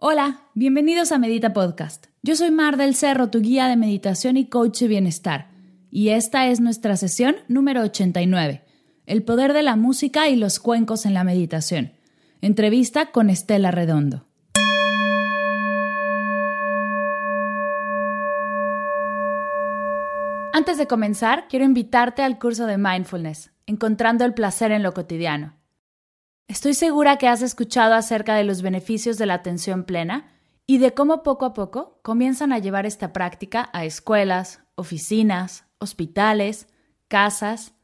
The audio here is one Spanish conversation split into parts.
Hola, bienvenidos a Medita Podcast. Yo soy Mar del Cerro, tu guía de meditación y coach de bienestar. Y esta es nuestra sesión número 89, El poder de la música y los cuencos en la meditación. Entrevista con Estela Redondo. Antes de comenzar, quiero invitarte al curso de Mindfulness, Encontrando el placer en lo cotidiano. Estoy segura que has escuchado acerca de los beneficios de la atención plena y de cómo poco a poco comienzan a llevar esta práctica a escuelas, oficinas, hospitales, casas.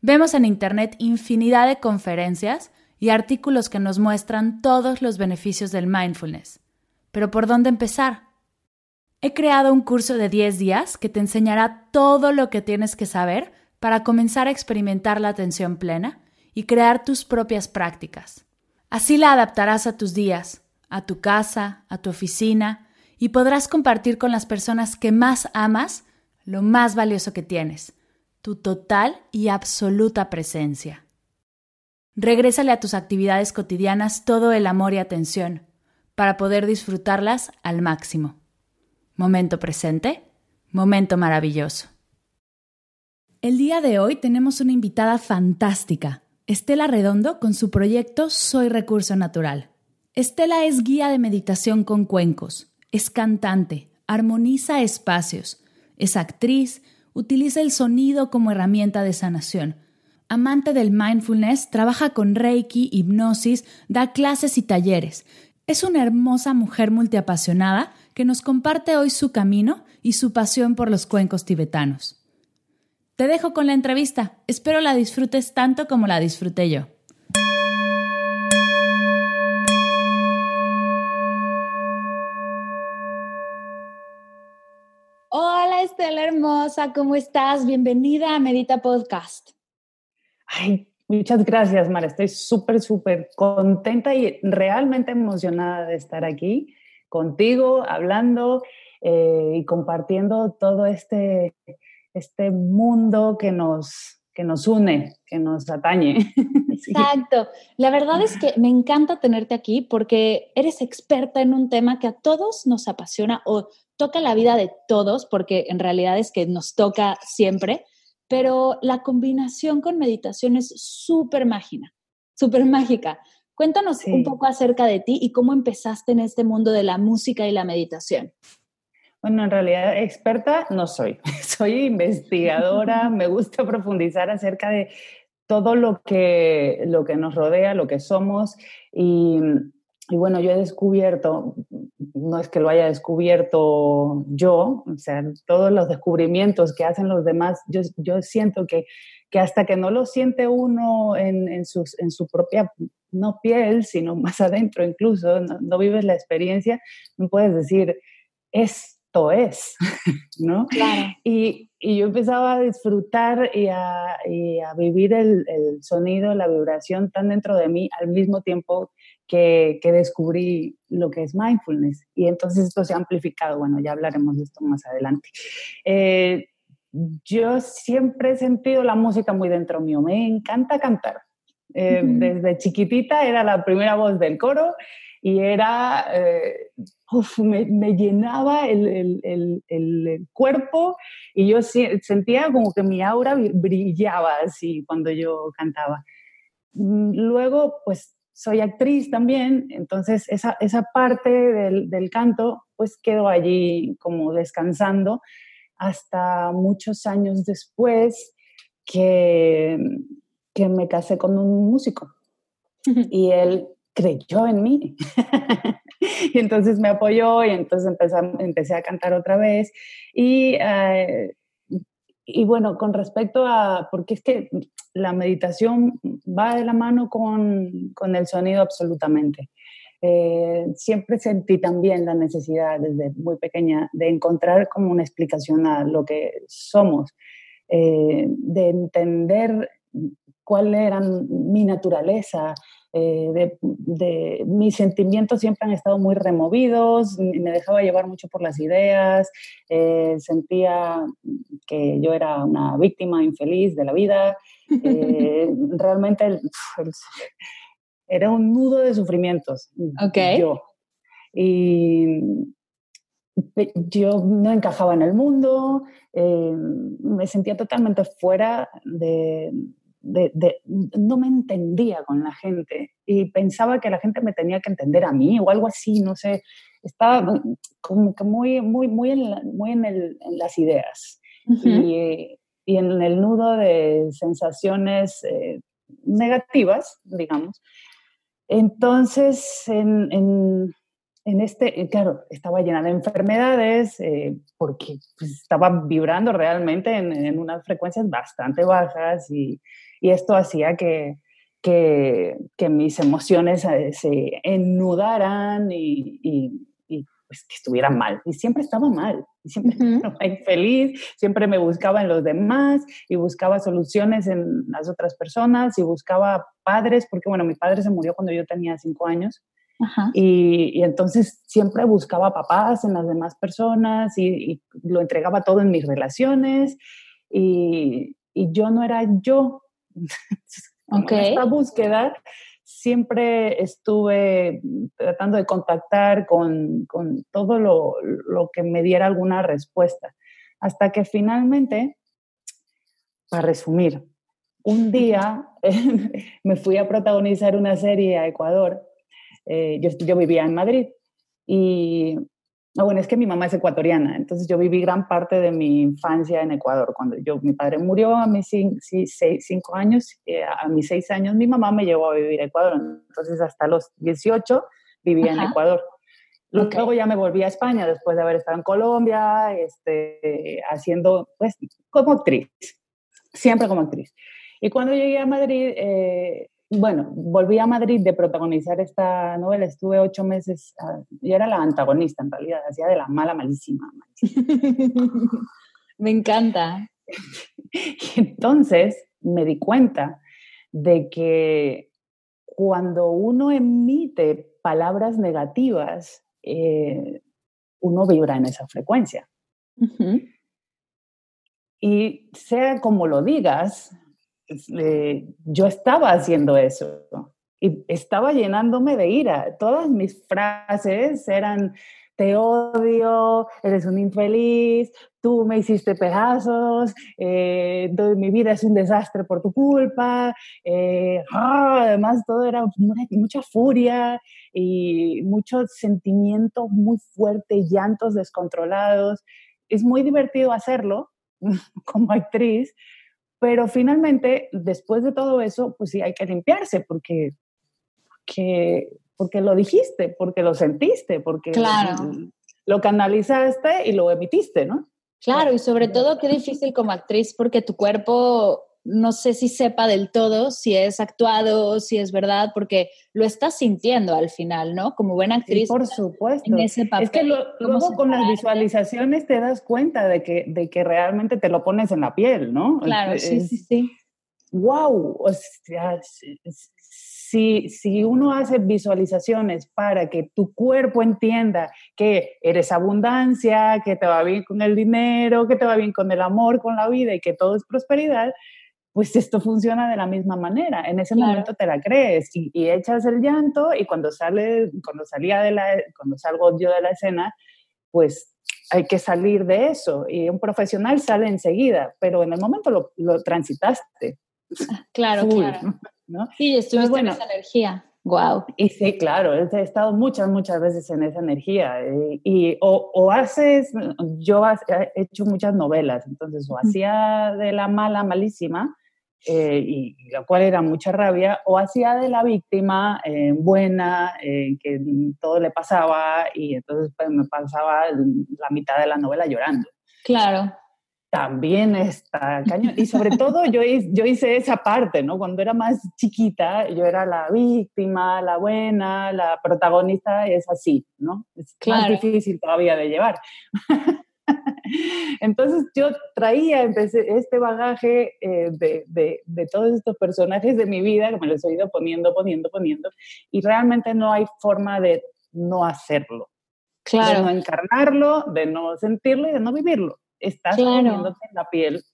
Vemos en Internet infinidad de conferencias y artículos que nos muestran todos los beneficios del mindfulness. Pero ¿por dónde empezar? He creado un curso de 10 días que te enseñará todo lo que tienes que saber para comenzar a experimentar la atención plena y crear tus propias prácticas. Así la adaptarás a tus días, a tu casa, a tu oficina, y podrás compartir con las personas que más amas lo más valioso que tienes, tu total y absoluta presencia. Regrésale a tus actividades cotidianas todo el amor y atención para poder disfrutarlas al máximo. Momento presente, momento maravilloso. El día de hoy tenemos una invitada fantástica, Estela Redondo con su proyecto Soy Recurso Natural. Estela es guía de meditación con cuencos, es cantante, armoniza espacios, es actriz, utiliza el sonido como herramienta de sanación. Amante del mindfulness, trabaja con Reiki, hipnosis, da clases y talleres. Es una hermosa mujer multiapasionada que nos comparte hoy su camino y su pasión por los cuencos tibetanos. Te dejo con la entrevista. Espero la disfrutes tanto como la disfruté yo. Hola Estela hermosa, ¿cómo estás? Bienvenida a Medita Podcast. Ay, muchas gracias, Mara. Estoy súper, súper contenta y realmente emocionada de estar aquí contigo, hablando eh, y compartiendo todo este este mundo que nos, que nos une, que nos atañe. Exacto. La verdad es que me encanta tenerte aquí porque eres experta en un tema que a todos nos apasiona o toca la vida de todos, porque en realidad es que nos toca siempre, pero la combinación con meditación es súper mágica, súper mágica. Cuéntanos un poco acerca de ti y cómo empezaste en este mundo de la música y la meditación. Bueno, en realidad experta no soy. Soy investigadora, me gusta profundizar acerca de todo lo que, lo que nos rodea, lo que somos. Y, bueno, yo he descubierto, no es que lo haya descubierto yo, o sea, todos los descubrimientos que hacen los demás, yo, yo siento que, que hasta que no lo siente uno en, en, sus, en su propia, no piel, sino más adentro incluso, no, no vives la experiencia, no puedes decir, es es, ¿no? Y, yo empezaba a disfrutar y a, vivir el, sonido, la vibración tan dentro de mí al mismo tiempo que, descubrí lo que es mindfulness. Y entonces esto se ha amplificado. Bueno, ya hablaremos de esto más adelante. Eh, yo siempre he sentido la música muy dentro mío. Me encanta cantar. Eh, desde chiquitita era la primera voz del coro y era, eh, me, llenaba el, el, el, cuerpo y yo sentía como que mi aura brillaba así cuando yo cantaba. Mm, luego, pues soy actriz también, entonces esa, esa parte del, del, canto pues quedó allí como descansando hasta muchos años después que, que me casé con un músico. Y él creyó en mí. y entonces me apoyó y entonces empecé, empecé a cantar otra vez. Y, eh, y bueno, con respecto a, porque es que la meditación va de la mano con, con el sonido absolutamente. Eh, siempre sentí también la necesidad desde muy pequeña de encontrar como una explicación a lo que somos, eh, de entender cuál era mi naturaleza, eh, de, mis sentimientos siempre han estado muy removidos, me dejaba llevar mucho por las ideas, eh, sentía que yo era una víctima infeliz de la vida, eh, realmente era un nudo de sufrimientos. Okay. Yo. Y yo no encajaba en el mundo, me sentía totalmente fuera de, no me entendía con la gente y pensaba que la gente me tenía que entender a mí o algo así, no sé, estaba como que muy, muy, muy en, muy en, el, en las ideas. Y, y, en el nudo de sensaciones eh, negativas, digamos. Entonces, en, en, en, este, claro, estaba llena de enfermedades eh, porque pues, estaba vibrando realmente en, en, unas frecuencias bastante bajas y, y esto hacía que, que, que mis emociones eh, se ennudaran y, y, y pues, que estuvieran mal. Y siempre estaba mal, y siempre estaba infeliz, siempre me buscaba en los demás y buscaba soluciones en las otras personas y buscaba padres, porque bueno, mi padre se murió cuando yo tenía cinco años. Y, y, entonces siempre buscaba papás en las demás personas y, y lo entregaba todo en mis relaciones y, y, yo no era yo. Okay. En esta búsqueda siempre estuve tratando de contactar con, con todo lo, lo, que me diera alguna respuesta, hasta que finalmente, para resumir, un día me fui a protagonizar una serie a Ecuador. Eh, yo, yo vivía en Madrid y no, bueno, es que mi mamá es ecuatoriana, entonces yo viví gran parte de mi infancia en Ecuador. Cuando yo, mi padre murió a mis cinco años, eh, a mis seis años mi mamá me llevó a vivir a Ecuador. Entonces hasta los 18 vivía Ajá. en Ecuador. Okay. Luego ya me volví a España después de haber estado en Colombia, este, haciendo, pues, como actriz, siempre como actriz. Y cuando llegué a Madrid, eh, bueno, volví a Madrid de protagonizar esta novela, estuve ocho meses, uh, yo era la antagonista en realidad, hacía de la mala malísima. malísima. me encanta. Y entonces me di cuenta de que cuando uno emite palabras negativas, eh, uno vibra en esa frecuencia. Uh -huh. Y sea como lo digas, yo estaba haciendo eso y estaba llenándome de ira. Todas mis frases eran, te odio, eres un infeliz, tú me hiciste pedazos, eh, mi vida es un desastre por tu culpa. Eh, ah, además, todo era mucha furia y mucho sentimiento muy fuerte, llantos descontrolados. Es muy divertido hacerlo como actriz, pero finalmente, después de todo eso, pues sí hay que limpiarse porque, porque, porque lo dijiste, porque lo sentiste, porque claro. lo, lo canalizaste y lo emitiste, ¿no? Claro, y sobre todo qué difícil como actriz porque tu cuerpo no sé si sepa del todo si es actuado, si es verdad, porque lo estás sintiendo al final, ¿no? Como buena actriz. Sí, por supuesto. En ese papel, es que lo, luego con las visualizaciones te das cuenta de que, de que realmente te lo pones en la piel, ¿no? Claro, es, sí, sí, sí. ¡Wow! O sea, si, si uno hace visualizaciones para que tu cuerpo entienda que eres abundancia, que te va bien con el dinero, que te va bien con el amor, con la vida y que todo es prosperidad, pues esto funciona de la misma manera. En ese claro. momento te la crees y, y, echas el llanto y cuando sale, cuando salía de la, cuando salgo yo de la escena, pues hay que salir de eso y un profesional sale enseguida, pero en el momento lo, lo transitaste. Claro, Full, claro. ¿no? Sí, estuviste bueno, en esa energía. Wow. Y sí, claro, he estado muchas, muchas veces en esa energía. Y, y o, o, haces, yo he hecho muchas novelas, entonces o hacía de la mala, malísima, eh, y, y, lo cual era mucha rabia, o hacía de la víctima eh, buena, eh, que todo le pasaba, y entonces pues, me pasaba la mitad de la novela llorando. Claro. también está cañón. Y sobre todo yo, yo hice esa parte, ¿no? Cuando era más chiquita, yo era la víctima, la buena, la protagonista, es así, ¿no? Es más difícil todavía de llevar. Entonces yo traía este bagaje eh, de, de, de, todos estos personajes de mi vida que me los he ido poniendo, poniendo, poniendo, y realmente no hay forma de no hacerlo. Claro. De no encarnarlo, de no sentirlo y de no vivirlo estás poniéndote en la piel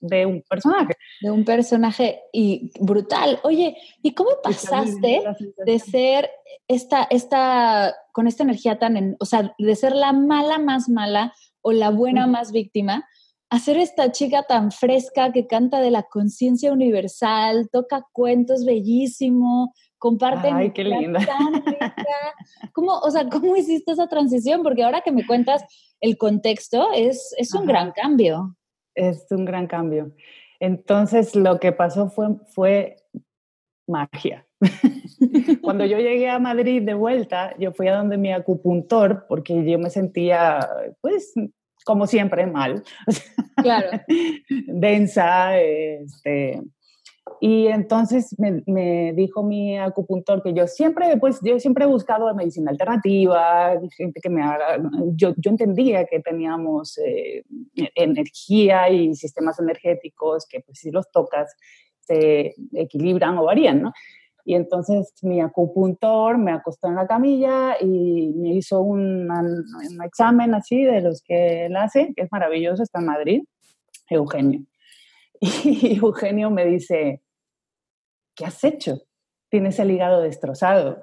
de un personaje. De un personaje y brutal. Oye, ¿y cómo pasaste de ser esta, esta, con esta energía tan, en, o sea, de ser la mala más mala o la buena más víctima, a ser esta chica tan fresca que canta de la conciencia universal, toca cuentos bellísimo, comparte. Ay, qué linda. ¿Cómo, o sea, ¿cómo hiciste esa transición? Porque ahora que me cuentas el contexto, es, es un gran cambio. Es un gran cambio. Entonces, lo que pasó fue, fue magia. Cuando yo llegué a Madrid de vuelta, yo fui a donde mi acupuntor, porque yo me sentía, pues, como siempre, mal. Claro. Densa, este, y entonces me, dijo mi acupuntor que yo siempre, pues yo siempre he buscado medicina alternativa, gente que me haga, yo, yo entendía que teníamos eh, energía y sistemas energéticos que pues si los tocas se equilibran o varían, ¿no? Y entonces mi acupuntor me acostó en la camilla y me hizo un, un examen así de los que él hace, que es maravilloso, está en Madrid, Eugenio. Y Eugenio me dice, ¿qué has hecho? Tienes el hígado destrozado.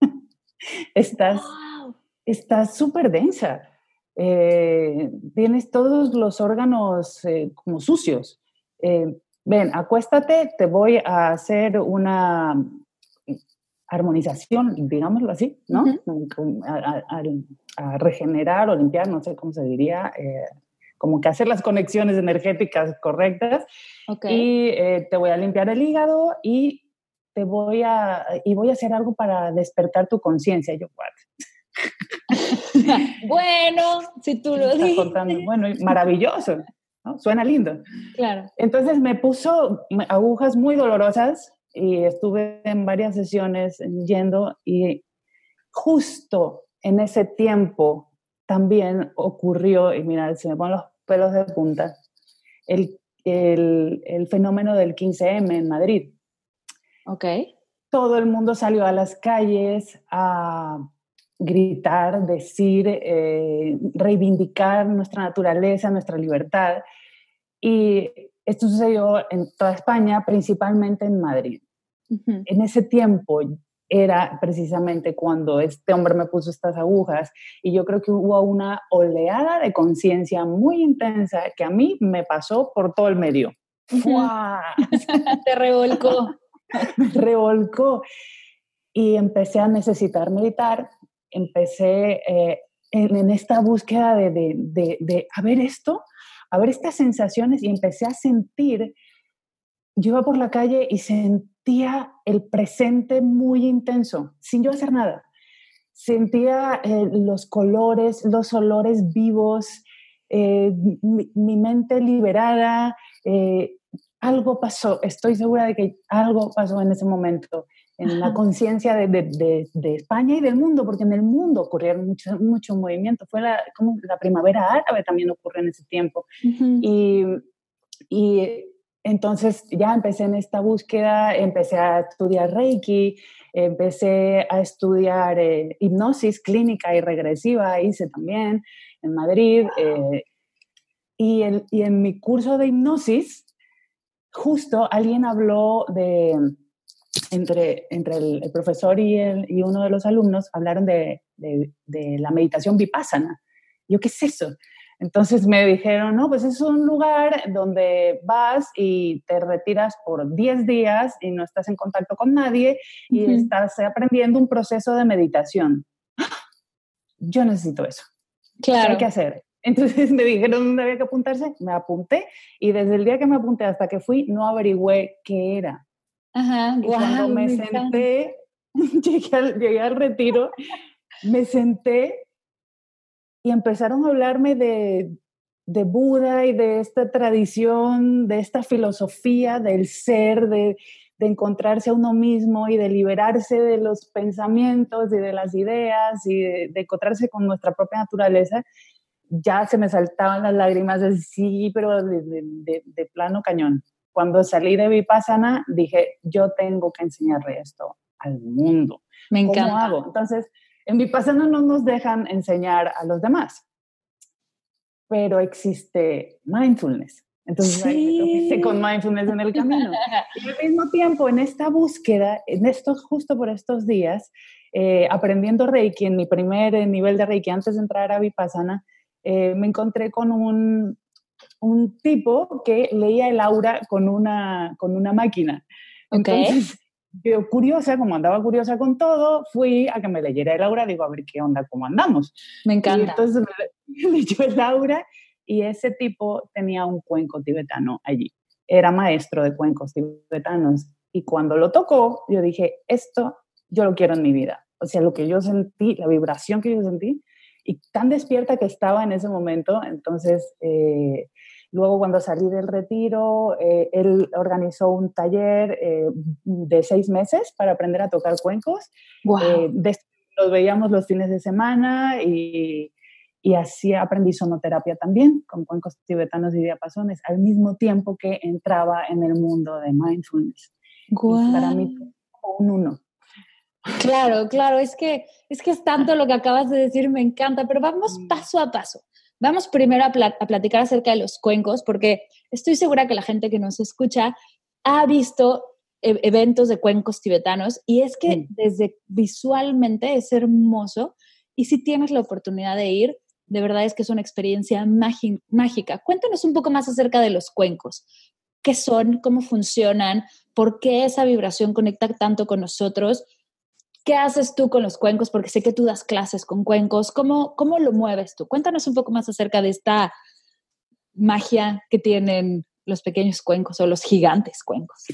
estás estás súper densa. Eh, tienes todos los órganos eh, como sucios. Eh, ven, acuéstate, te voy a hacer una armonización, digámoslo así, ¿no? a, regenerar o limpiar, no sé cómo se diría, como que hacer las conexiones energéticas correctas. Y eh, te voy a limpiar el hígado y te voy a, y voy a hacer algo para despertar tu conciencia. Yo, bueno, si tú lo dices. bueno, maravilloso, ¿no? Suena lindo. Claro. Entonces me puso agujas muy dolorosas y estuve en varias sesiones yendo y justo en ese tiempo también ocurrió, y mira, se me ponen los pelos de punta, el, el, fenómeno del 15M en Madrid. Ok. Todo el mundo salió a las calles a gritar, decir, eh, reivindicar nuestra naturaleza, nuestra libertad. Y esto sucedió en toda España, principalmente en Madrid. En ese tiempo era precisamente cuando este hombre me puso estas agujas y yo creo que hubo una oleada de conciencia muy intensa que a mí me pasó por todo el medio. Te revolcó. me revolcó. Y empecé a necesitar meditar, empecé eh, en, esta búsqueda de, de, de, a ver esto, a ver estas sensaciones y empecé a sentir, yo iba por la calle y sentí sentía el presente muy intenso, sin yo hacer nada. Sentía eh, los colores, los olores vivos, eh, mi, mente liberada. Eh, algo pasó, estoy segura de que algo pasó en ese momento, en la conciencia de, de, de, España y del mundo, porque en el mundo ocurrieron mucho, mucho movimiento. Fue la, como la primavera árabe también ocurrió en ese tiempo. Y, y entonces ya empecé en esta búsqueda, empecé a estudiar Reiki, empecé a estudiar eh, hipnosis clínica y regresiva, hice también en Madrid. Eh, y, en mi curso de hipnosis, justo alguien habló de, entre, entre el, profesor y, y, uno de los alumnos, hablaron de, de, de la meditación vipassana. Yo, ¿qué es eso? Entonces me dijeron, no, pues es un lugar donde vas y te retiras por 10 días y no estás en contacto con nadie y estás aprendiendo un proceso de meditación. Yo necesito eso. Claro. ¿Qué hay que hacer? Entonces me dijeron dónde había que apuntarse, me apunté y desde el día que me apunté hasta que fui no averigüé qué era. Ajá, y cuando me senté, llegué al retiro, me senté y empezaron a hablarme de, de Buda y de esta tradición, de esta filosofía del ser, de, de encontrarse a uno mismo y de liberarse de los pensamientos y de las ideas y de, encontrarse con nuestra propia naturaleza, ya se me saltaban las lágrimas de sí, pero de, plano cañón. Cuando salí de Vipassana, dije, yo tengo que enseñarle esto al mundo. Me encanta. ¿Cómo hago? Entonces, en Vipassana no nos dejan enseñar a los demás, pero existe mindfulness. Entonces, sí. con mindfulness en el camino. Y al mismo tiempo, en esta búsqueda, en estos, justo por estos días, eh, aprendiendo Reiki, en mi primer nivel de Reiki, antes de entrar a Vipassana, eh, me encontré con un, un, tipo que leía el aura con una, con una máquina. Entonces, yo curiosa, como andaba curiosa con todo, fui a que me leyera el aura, digo, a ver qué onda, cómo andamos. Me encanta. Y entonces me leyó el aura y ese tipo tenía un cuenco tibetano allí. Era maestro de cuencos tibetanos y cuando lo tocó, yo dije, esto yo lo quiero en mi vida. O sea, lo que yo sentí, la vibración que yo sentí y tan despierta que estaba en ese momento. Entonces, eh, luego cuando salí del retiro, eh, él organizó un taller eh, de seis meses para aprender a tocar cuencos. Wow. los veíamos los fines de semana y y así aprendí sonoterapia también, con cuencos tibetanos y diapasones, al mismo tiempo que entraba en el mundo de mindfulness. Para mí, un uno. Claro, claro, es que, es que es tanto lo que acabas de decir, me encanta, pero vamos paso a paso. Vamos primero a, a platicar acerca de los cuencos, porque estoy segura que la gente que nos escucha ha visto e, eventos de cuencos tibetanos y es que desde visualmente es hermoso y si tienes la oportunidad de ir, de verdad es que es una experiencia mágica. Cuéntanos un poco más acerca de los cuencos. ¿Qué son? ¿Cómo funcionan? ¿Por qué esa vibración conecta tanto con nosotros? ¿Qué haces tú con los cuencos? Porque sé que tú das clases con cuencos. ¿Cómo, cómo lo mueves tú? Cuéntanos un poco más acerca de esta magia que tienen los pequeños cuencos o los gigantes cuencos.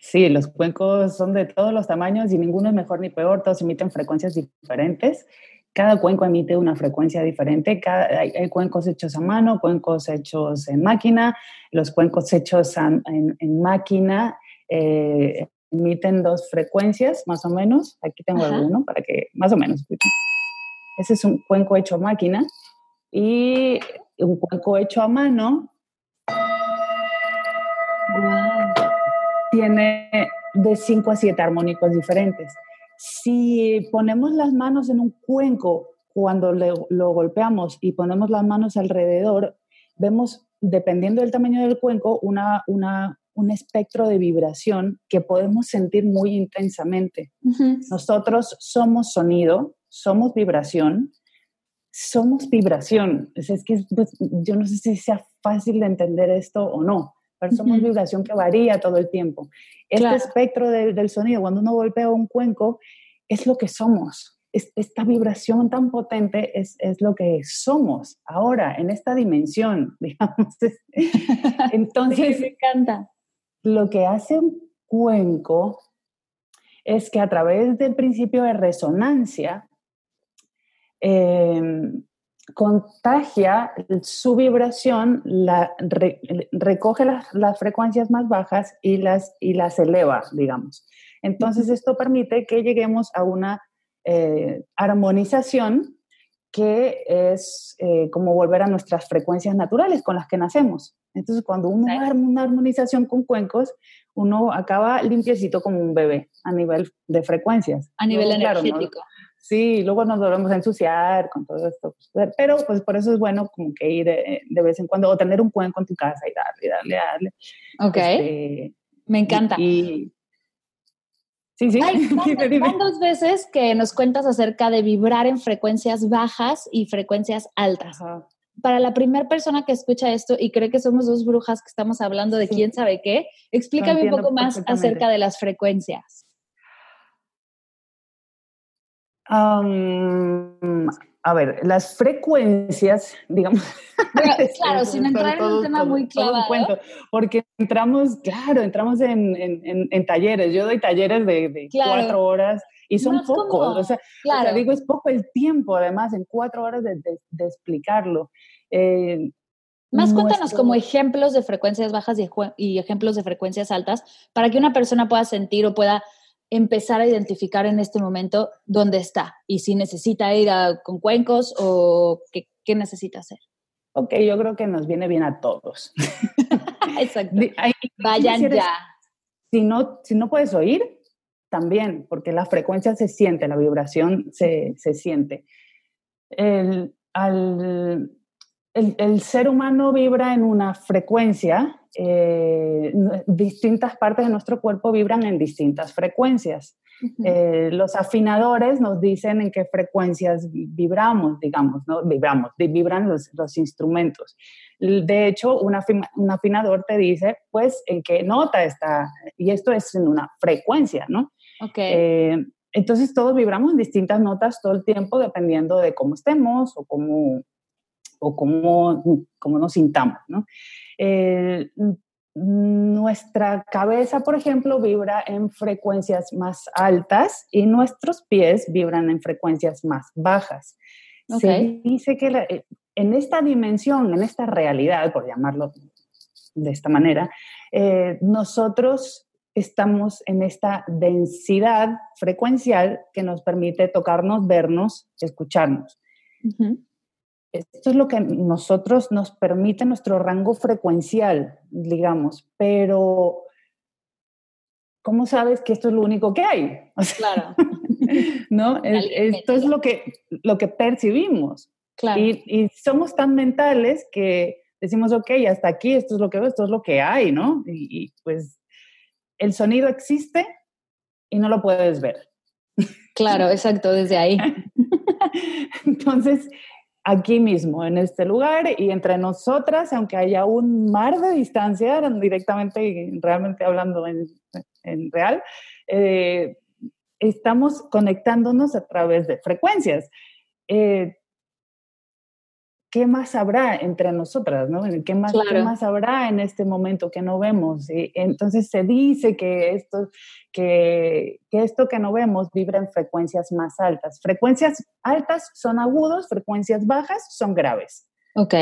Sí, los cuencos son de todos los tamaños y ninguno es mejor ni peor, todos emiten frecuencias diferentes cada cuenco emite una frecuencia diferente. hay, cuencos hechos a mano, cuencos hechos en máquina. Los cuencos hechos en, máquina eh, emiten dos frecuencias, más o menos. Aquí tengo alguno para que más o menos escuchen. Ese es un cuenco hecho a máquina. Y un cuenco hecho a mano tiene de 5 a 7 armónicos diferentes. Si ponemos las manos en un cuenco cuando lo golpeamos y ponemos las manos alrededor, vemos, dependiendo del tamaño del cuenco, una, un espectro de vibración que podemos sentir muy intensamente. Nosotros somos sonido, somos vibración, somos vibración. Es, que pues, yo no sé si sea fácil de entender esto o no, pero somos vibración que varía todo el tiempo. Este espectro del sonido, cuando uno golpea un cuenco, es lo que somos. esta vibración tan potente es, lo que somos ahora, en esta dimensión, digamos. Entonces, me encanta. Lo que hace un cuenco es que a través del principio de resonancia, em, contagia su vibración, la, recoge las, frecuencias más bajas y las, y las eleva, digamos. Entonces, esto permite que lleguemos a una eh, armonización que es eh, como volver a nuestras frecuencias naturales con las que nacemos. Entonces, cuando uno da una armonización con cuencos, uno acaba limpiecito como un bebé a nivel de frecuencias. A nivel energético. Sí, luego nos volvemos a ensuciar con todo esto. Pero pues por eso es bueno como que ir eh, de, vez en cuando o tener un cuenco en tu casa y darle, darle, darle. Ok. Este, Me encanta. Y, sí, sí. dos veces que nos cuentas acerca de vibrar en frecuencias bajas y frecuencias altas. Para la primera persona que escucha esto y cree que somos dos brujas que estamos hablando de quién sabe qué, explícame un poco más acerca de las frecuencias a ver, las frecuencias, digamos. claro, sin entrar en un tema muy claro. porque entramos, claro, entramos en, en, talleres. Yo doy talleres de, cuatro horas y son pocos. O sea, digo, es poco el tiempo, además, en cuatro horas de, de, explicarlo. Eh, Más cuéntanos como ejemplos de frecuencias bajas y, ejemplos de frecuencias altas para que una persona pueda sentir o pueda empezar a identificar en este momento dónde está y si necesita ir con cuencos o qué, qué necesita hacer. Ok, yo creo que nos viene bien a todos. Exacto. Vayan ya. Si no, si no puedes oír, también, porque la frecuencia se siente, la vibración se, se siente. El, al, el, ser humano vibra en una frecuencia, eh, distintas partes de nuestro cuerpo vibran en distintas frecuencias. Eh, los afinadores nos dicen en qué frecuencias vibramos, digamos, ¿no? Vibramos, vibran los, los instrumentos. De hecho, un, un, afinador te dice, pues, en qué nota está, y esto es en una frecuencia, ¿no? Ok. Eh, entonces, todos vibramos en distintas notas todo el tiempo, dependiendo de cómo estemos o cómo, o cómo, cómo nos sintamos, ¿no? Eh, nuestra cabeza, por ejemplo, vibra en frecuencias más altas y nuestros pies vibran en frecuencias más bajas. Se dice que eh, en esta dimensión, en esta realidad, por llamarlo de esta manera, eh, nosotros estamos en esta densidad frecuencial que nos permite tocarnos, vernos, escucharnos. Esto es lo que nosotros nos permite nuestro rango frecuencial, digamos, pero ¿cómo sabes que esto es lo único que hay? claro. ¿No? Esto es lo que, lo que percibimos. Claro. Y, somos tan mentales que decimos, ok, hasta aquí, esto es lo que veo, esto es lo que hay, ¿no? y pues el sonido existe y no lo puedes ver. Claro, exacto, desde ahí. Entonces, aquí mismo, en este lugar y entre nosotras, aunque haya un mar de distancia, directamente y realmente hablando en, real, eh, estamos conectándonos a través de frecuencias. Eh, ¿Qué más habrá entre nosotras? ¿no? ¿Qué, más, ¿Qué más habrá en este momento que no vemos? Y entonces se dice que esto, que, que, esto que no vemos vibra en frecuencias más altas. Frecuencias altas son agudos, frecuencias bajas son graves. Ok.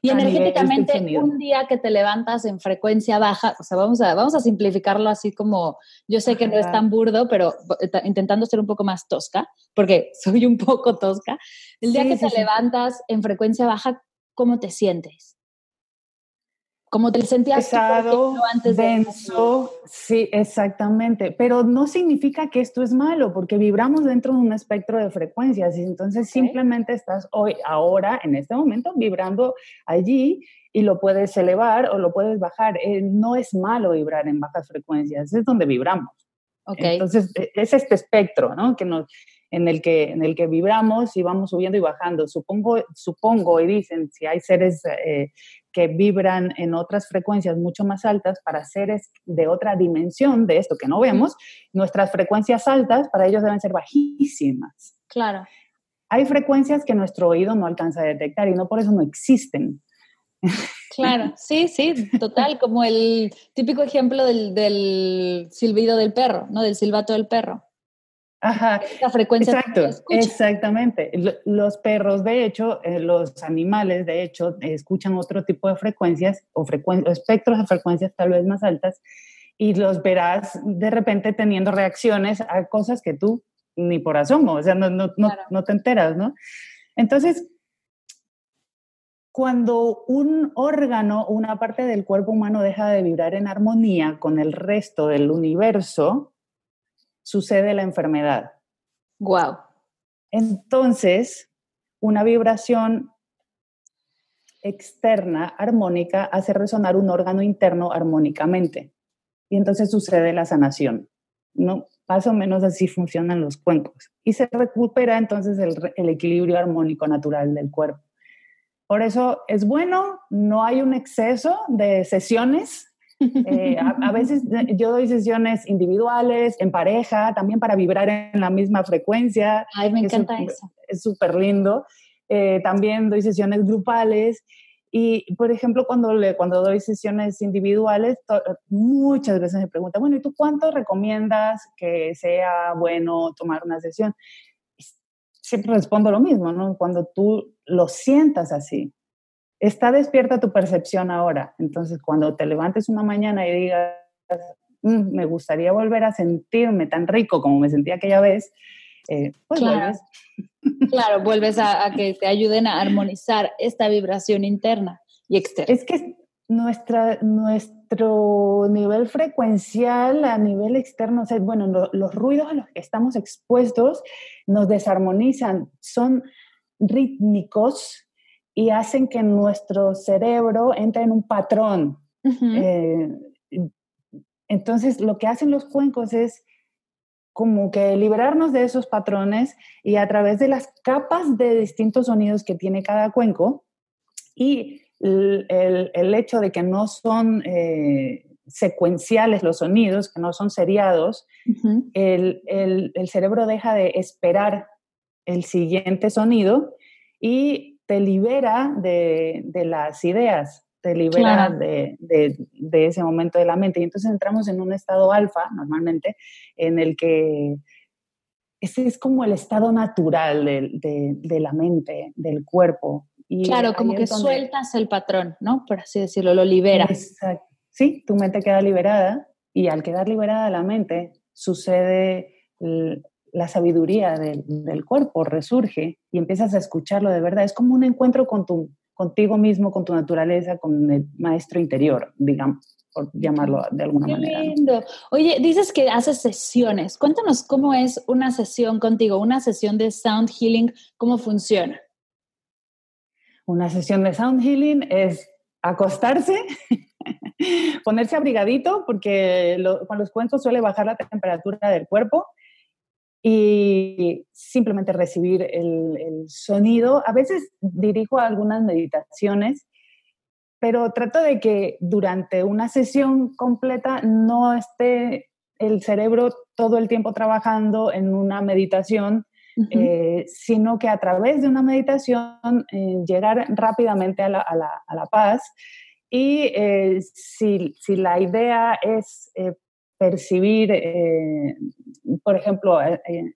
Y energéticamente, un día que te levantas en frecuencia baja, o sea, vamos a, vamos a simplificarlo así como, yo sé que no es tan burdo, pero intentando ser un poco más tosca, porque soy un poco tosca. El día que te levantas en frecuencia baja, ¿cómo te sientes? Como te sentías pesado, antes denso, sí, exactamente. Pero no significa que esto es malo, porque vibramos dentro de un espectro de frecuencias y entonces simplemente estás hoy, ahora, en este momento, vibrando allí y lo puedes elevar o lo puedes bajar. Eh, no es malo vibrar en bajas frecuencias, es donde vibramos. Okay. Entonces, e, es este espectro, ¿no? Que nos, en el que, en el que vibramos y vamos subiendo y bajando. Supongo, supongo y dicen, si hay seres eh, que vibran en otras frecuencias mucho más altas, para seres de otra dimensión de esto que no vemos, nuestras frecuencias altas para ellos deben ser bajísimas. Claro. Hay frecuencias que nuestro oído no alcanza a detectar y no por eso no existen. Claro, sí, sí, total, como el típico ejemplo del, del silbido del perro, ¿no? Del silbato del perro. Ajá. La frecuencia. Exacto, exactamente. Los perros, de hecho, eh, los animales, de hecho, escuchan otro tipo de frecuencias o, espectros de frecuencias tal vez más altas y los verás de repente teniendo reacciones a cosas que tú ni por asomo, o sea, no, no, no, no te enteras, ¿no? Entonces, cuando un órgano, una parte del cuerpo humano deja de vibrar en armonía con el resto del universo, sucede la enfermedad. Wow. Entonces, una vibración externa armónica hace resonar un órgano interno armónicamente. Y entonces sucede la sanación. ¿no? Más o menos así funcionan los cuencos. Y se recupera entonces el, el equilibrio armónico natural del cuerpo. Por eso es bueno, no hay un exceso de sesiones eh, a, veces yo doy sesiones individuales, en pareja, también para vibrar en la misma frecuencia. Ay, me encanta eso. Es súper lindo. Eh, también doy sesiones grupales. Y, por ejemplo, cuando, le, cuando doy sesiones individuales, muchas veces me preguntan, bueno, ¿y tú cuánto recomiendas que sea bueno tomar una sesión? Siempre respondo lo mismo, ¿no? Cuando tú lo sientas así, está despierta tu percepción ahora. Entonces, cuando te levantes una mañana y digas, mm, me gustaría volver a sentirme tan rico como me sentía aquella vez, eh, pues claro. vuelves. Claro, vuelves a, a, que te ayuden a armonizar esta vibración interna y externa. Es que nuestra, nuestro nivel frecuencial a nivel externo, o sea, bueno, lo, los ruidos a los que estamos expuestos nos desarmonizan, son rítmicos y hacen que nuestro cerebro entre en un patrón. Uh -huh. eh, entonces, lo que hacen los cuencos es como que liberarnos de esos patrones y a través de las capas de distintos sonidos que tiene cada cuenco y el, el, el hecho de que no son eh, secuenciales los sonidos, que no son seriados, uh -huh. el, el, cerebro deja de esperar el siguiente sonido y te libera de, de las ideas, te libera claro. de, de, de, ese momento de la mente. Y entonces entramos en un estado alfa, normalmente, en el que ese es como el estado natural de, de la mente, del cuerpo. Y claro, como que donde... sueltas el patrón, ¿no? Por así decirlo, lo liberas. Exacto. Sí, tu mente queda liberada y al quedar liberada la mente sucede la sabiduría del, del, cuerpo, resurge y empiezas a escucharlo de verdad. Es como un encuentro con tu, contigo mismo, con tu naturaleza, con el maestro interior, digamos, por llamarlo de alguna Qué manera. lindo. Oye, dices que haces sesiones. Cuéntanos cómo es una sesión contigo, una sesión de sound healing, cómo funciona. Una sesión de sound healing es acostarse, ponerse abrigadito, porque lo, con los cuencos suele bajar la temperatura del cuerpo y simplemente recibir el, el, sonido. A veces dirijo algunas meditaciones, pero trato de que durante una sesión completa no esté el cerebro todo el tiempo trabajando en una meditación, uh -huh. eh, sino que a través de una meditación eh, llegar rápidamente a la, a la, a la paz. Y eh, si, si, la idea es percibir, por ejemplo, eh, eh,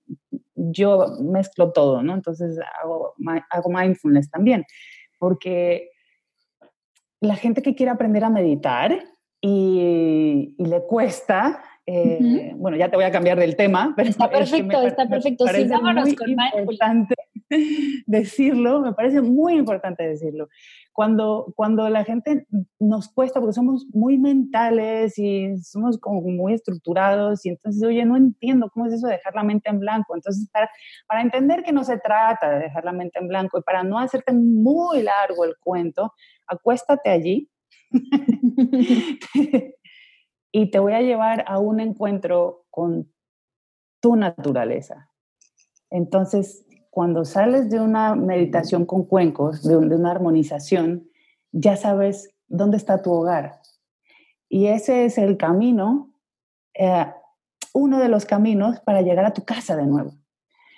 yo mezclo todo, ¿no? Entonces hago, hago mindfulness también, porque la gente que quiere aprender a meditar y, y le cuesta, uh -huh. bueno, ya te voy a cambiar del tema, pero está perfecto, es está perfecto. Sí, vámonos con importante decirlo, me parece muy importante decirlo cuando, cuando la gente nos cuesta, porque somos muy mentales y somos como muy estructurados, y entonces, oye, no entiendo cómo es eso de dejar la mente en blanco. Entonces, para, para entender que no se trata de dejar la mente en blanco y para no hacerte muy largo el cuento, acuéstate allí y te voy a llevar a un encuentro con tu naturaleza. Entonces, cuando sales de una meditación con cuencos, de, un, de, una armonización, ya sabes dónde está tu hogar. Y ese es el camino, eh, uno de los caminos para llegar a tu casa de nuevo.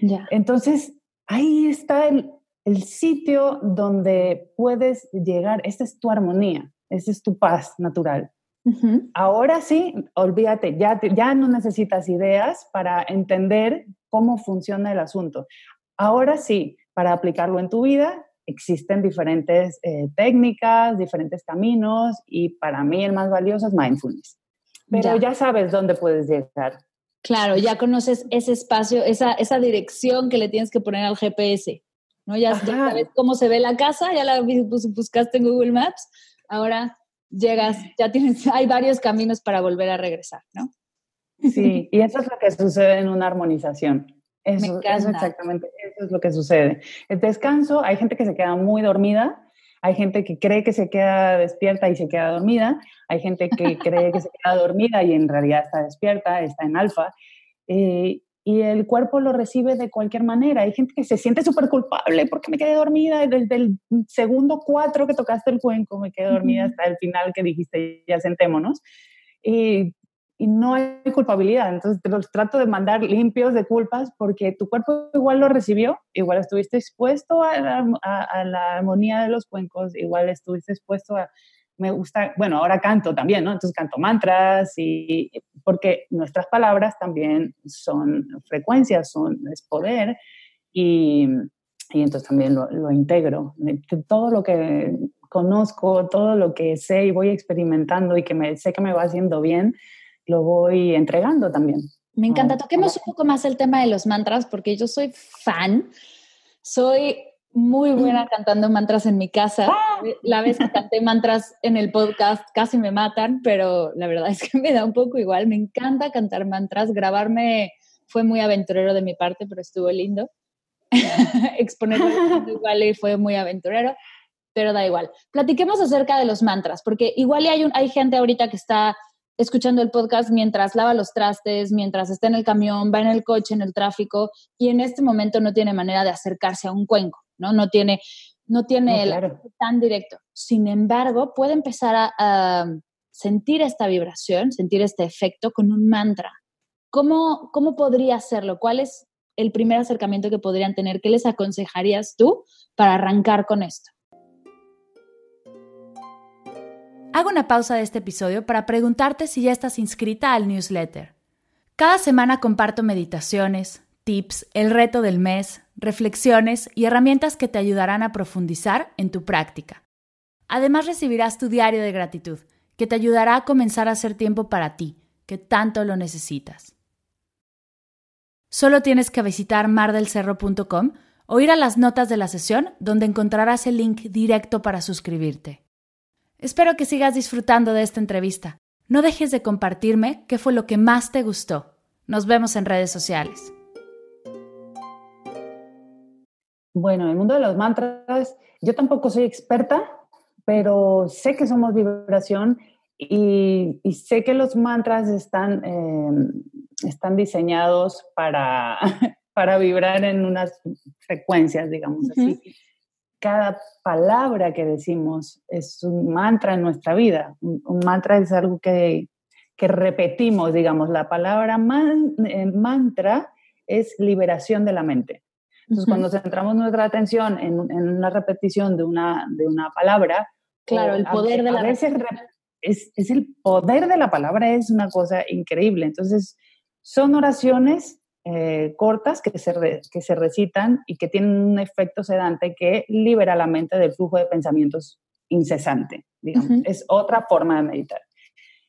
Ya. Entonces, ahí está el, el sitio donde puedes llegar, esta es tu armonía, esta es tu paz natural. Uh -huh. Ahora sí, olvídate, ya, ya no necesitas ideas para entender cómo funciona el asunto. Ahora sí, para aplicarlo en tu vida, existen diferentes eh, técnicas, diferentes caminos y para mí el más valioso es mindfulness. Pero ya. ya, sabes dónde puedes llegar. Claro, ya conoces ese espacio, esa, esa dirección que le tienes que poner al GPS. ¿no? Ya, ya sabes cómo se ve la casa, ya la buscaste en Google Maps, ahora llegas, ya tienes, hay varios caminos para volver a regresar, ¿no? Sí, y eso es lo que sucede en una armonización. Eso, eso, exactamente, eso es lo que sucede. El descanso, hay gente que se queda muy dormida, hay gente que cree que se queda despierta y se queda dormida, hay gente que cree que se queda dormida y en realidad está despierta, está en alfa, eh, y el cuerpo lo recibe de cualquier manera. Hay gente que se siente súper culpable porque me quedé dormida desde el segundo cuatro que tocaste el cuenco, me quedé dormida hasta el final que dijiste ya sentémonos. Y y no hay culpabilidad. Entonces te los trato de mandar limpios de culpas porque tu cuerpo igual lo recibió, igual estuviste expuesto a la, a, a la armonía de los cuencos, igual estuviste expuesto a, me gusta, bueno, ahora canto también, ¿no? Entonces canto mantras y porque nuestras palabras también son frecuencias, son, es poder y, y entonces también lo, lo integro. Todo lo que conozco, todo lo que sé y voy experimentando y que me, sé que me va haciendo bien, lo voy entregando también. Me encanta. Toquemos un poco más el tema de los mantras porque yo soy fan. Soy muy buena cantando mantras en mi casa. ¡Ah! La vez que canté mantras en el podcast casi me matan, pero la verdad es que me da un poco igual. Me encanta cantar mantras. Grabarme fue muy aventurero de mi parte, pero estuvo lindo. Exponerlo igual y fue muy aventurero, pero da igual. Platiquemos acerca de los mantras, porque igual hay, un, hay gente ahorita que está escuchando el podcast mientras lava los trastes, mientras está en el camión, va en el coche, en el tráfico, y en este momento no tiene manera de acercarse a un cuenco, ¿no? No tiene, no tiene el tan directo. Sin embargo, puede empezar a, a, sentir esta vibración, sentir este efecto con un mantra. ¿Cómo, ¿Cómo podría hacerlo? ¿Cuál es el primer acercamiento que podrían tener? ¿Qué les aconsejarías tú para arrancar con esto? Hago una pausa de este episodio para preguntarte si ya estás inscrita al newsletter. Cada semana comparto meditaciones, tips, el reto del mes, reflexiones y herramientas que te ayudarán a profundizar en tu práctica. Además recibirás tu diario de gratitud, que te ayudará a comenzar a hacer tiempo para ti, que tanto lo necesitas. Solo tienes que visitar mardelcerro.com o ir a las notas de la sesión donde encontrarás el link directo para suscribirte. Espero que sigas disfrutando de esta entrevista. No dejes de compartirme qué fue lo que más te gustó. Nos vemos en redes sociales. Bueno, en el mundo de los mantras, yo tampoco soy experta, pero sé que somos vibración y, sé que los mantras están, em, están diseñados para, para vibrar en unas frecuencias, digamos así cada palabra que decimos es un mantra en nuestra vida. Un, mantra es algo que, que, repetimos, digamos. La palabra eh, mantra es liberación de la mente. Entonces, cuando centramos nuestra atención en, en, una repetición de una, de una palabra, claro, el poder de la veces es, es el poder de la palabra es una cosa increíble. Entonces, son oraciones eh, cortas que se, que se recitan y que tienen un efecto sedante que libera la mente del flujo de pensamientos incesante. Digamos. Es otra forma de meditar.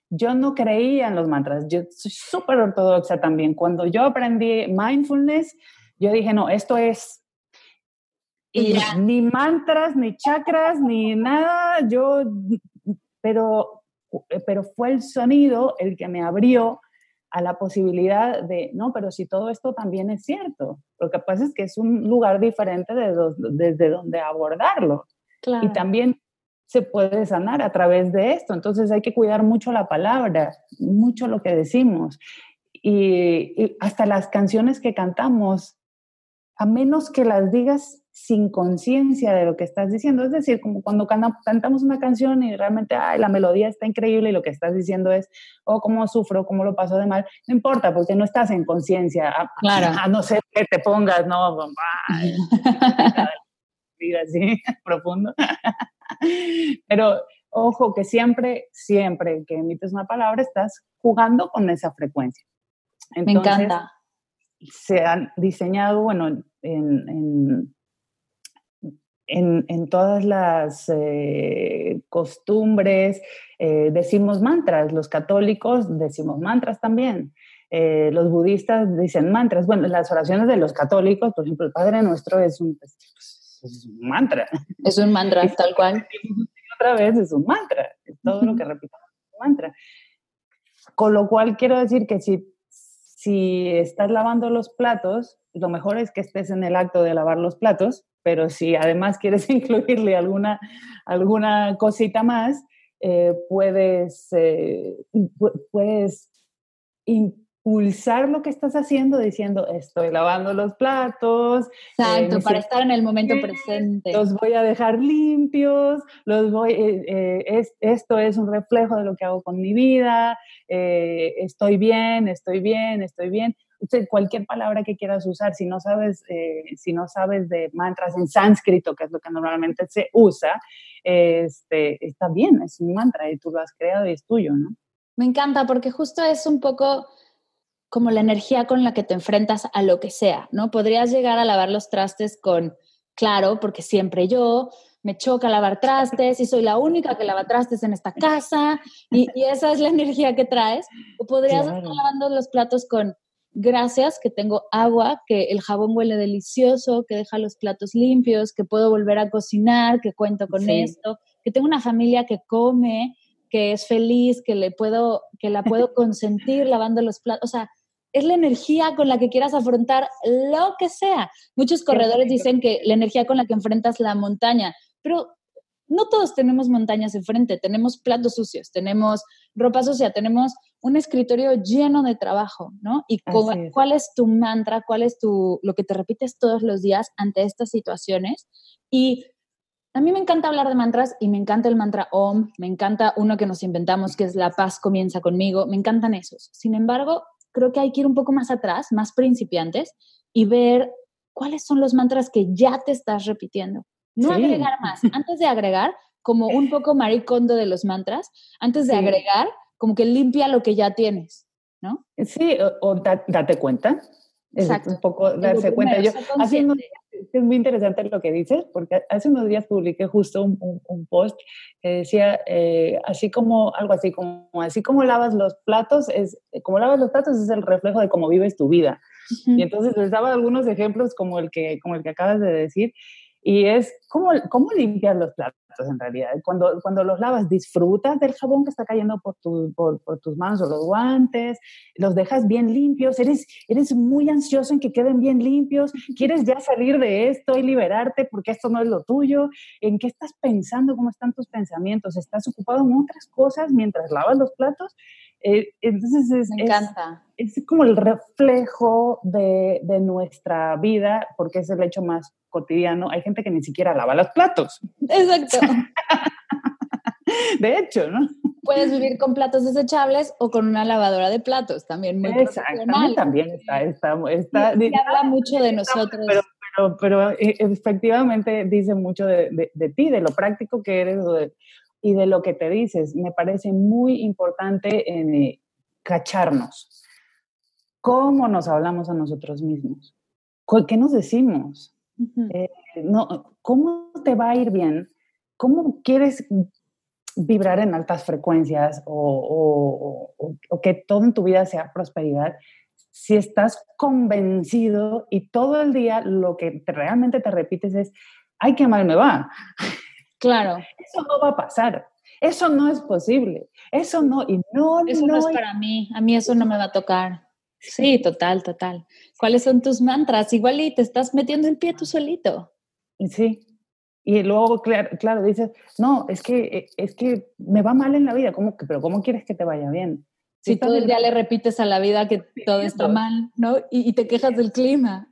Yo no creía en los mantras, yo soy súper ortodoxa también. Cuando yo aprendí mindfulness, yo dije, no, esto es... Y ni mantras, ni chakras, ni nada, yo, pero, pero fue el sonido el que me abrió a la posibilidad de, no, pero si todo esto también es cierto, lo que pasa es que es un lugar diferente de desde donde abordarlo. Y también se puede sanar a través de esto. Entonces hay que cuidar mucho la palabra, mucho lo que decimos. y hasta las canciones que cantamos, a menos que las digas sin conciencia de lo que estás diciendo. Es decir, como cuando cantamos una canción y realmente ay, la melodía está increíble y lo que estás diciendo es, oh, cómo sufro, cómo lo paso de mal. No importa, porque no estás en conciencia. Claro. A, no ser que te pongas, no, vida así, profundo. Pero ojo, que siempre, siempre que emites una palabra estás jugando con esa frecuencia. Me encanta. Se han diseñado, bueno, en en, todas las eh, costumbres eh, decimos mantras, los católicos decimos mantras también, eh, los budistas dicen mantras. Bueno, las oraciones de los católicos, por ejemplo, el Padre Nuestro es un, pues, es un mantra. Es un mantra, tal cual. Otra vez es un mantra, es todo lo que repitamos es un mantra. Con lo cual quiero decir que si, si estás lavando los platos, lo mejor es que estés en el acto de lavar los platos pero si además quieres incluirle alguna, alguna cosita más, eh, puedes, eh, puedes impulsar lo que estás haciendo diciendo, estoy lavando los platos. Exacto, eh, para estar en el momento presente. Los voy a dejar limpios, los voy, es, esto es un reflejo de lo que hago con mi vida, estoy bien, estoy bien, estoy bien cualquier palabra que quieras usar, si no sabes, eh, si no sabes de mantras en sánscrito, que es lo que normalmente se usa, este, está bien, es un mantra y tú lo has creado y es tuyo, ¿no? Me encanta porque justo es un poco como la energía con la que te enfrentas a lo que sea, ¿no? Podrías llegar a lavar los trastes con, claro, porque siempre yo, me choca lavar trastes y soy la única que lava trastes en esta casa y, esa es la energía que traes. O podrías estar lavando los platos con gracias, que tengo agua, que el jabón huele delicioso, que deja los platos limpios, que puedo volver a cocinar, que cuento con esto, que tengo una familia que come, que es feliz, que le puedo, que la puedo consentir lavando los platos. O sea, es la energía con la que quieras afrontar lo que sea. Muchos corredores dicen que la energía con la que enfrentas la montaña, pero no todos tenemos montañas enfrente, tenemos platos sucios, tenemos ropa sucia, tenemos un escritorio lleno de trabajo, ¿no? Y cuál es tu mantra, cuál es tu, lo que te repites todos los días ante estas situaciones. Y a mí me encanta hablar de mantras y me encanta el mantra OM, me encanta uno que nos inventamos que es la paz comienza conmigo, me encantan esos. Sin embargo, creo que hay que ir un poco más atrás, más principiantes, y ver cuáles son los mantras que ya te estás repitiendo. No agregar más. Antes de agregar, como un poco maricondo de los mantras, antes de agregar, como que limpia lo que ya tienes, ¿no? Sí, o, date cuenta. Exacto. un poco darse cuenta. Yo, es muy interesante lo que dices, porque hace unos días publiqué justo un, un, post que decía, eh, así como, algo así como, así como lavas los platos, es, como lavas los platos es el reflejo de cómo vives tu vida. Y entonces les daba algunos ejemplos como el que, como el que acabas de decir, y es cómo, cómo limpiar los platos en realidad. Cuando, cuando los lavas, disfrutas del jabón que está cayendo por, tu, por, por, tus manos o los guantes, los dejas bien limpios, eres, eres muy ansioso en que queden bien limpios, quieres ya salir de esto y liberarte porque esto no es lo tuyo. ¿En qué estás pensando? ¿Cómo están tus pensamientos? ¿Estás ocupado en otras cosas mientras lavas los platos? Eh, entonces es, Me encanta. Es, como el reflejo de, de, nuestra vida, porque es el hecho más cotidiano. Hay gente que ni siquiera lava los platos. Exacto. de hecho, ¿no? Puedes vivir con platos desechables o con una lavadora de platos, también muy Exactamente, también está, está, está habla mucho de nosotros. Pero, pero, pero, eh, efectivamente dice mucho de, de, de, ti, de lo práctico que eres, de, y de lo que te dices. Me parece muy importante eh, cacharnos. ¿Cómo nos hablamos a nosotros mismos? ¿Qué nos decimos? Eh, no, ¿Cómo te va a ir bien? ¿Cómo quieres vibrar en altas frecuencias o, o, que todo en tu vida sea prosperidad? Si estás convencido y todo el día lo que realmente te repites es, ay, qué mal me va. Claro. Eso no va a pasar. Eso no es posible. Eso no, y no, Eso no, es para mí. A mí eso no me va a tocar. Sí, total, total. ¿Cuáles son tus mantras? Igual y te estás metiendo el pie tú solito. Sí. Y luego, claro, claro, dices, no, es que, es que me va mal en la vida, ¿Cómo que, pero ¿cómo quieres que te vaya bien? Si, todo el día le repites a la vida que todo está mal, ¿no? Y, y te quejas del clima.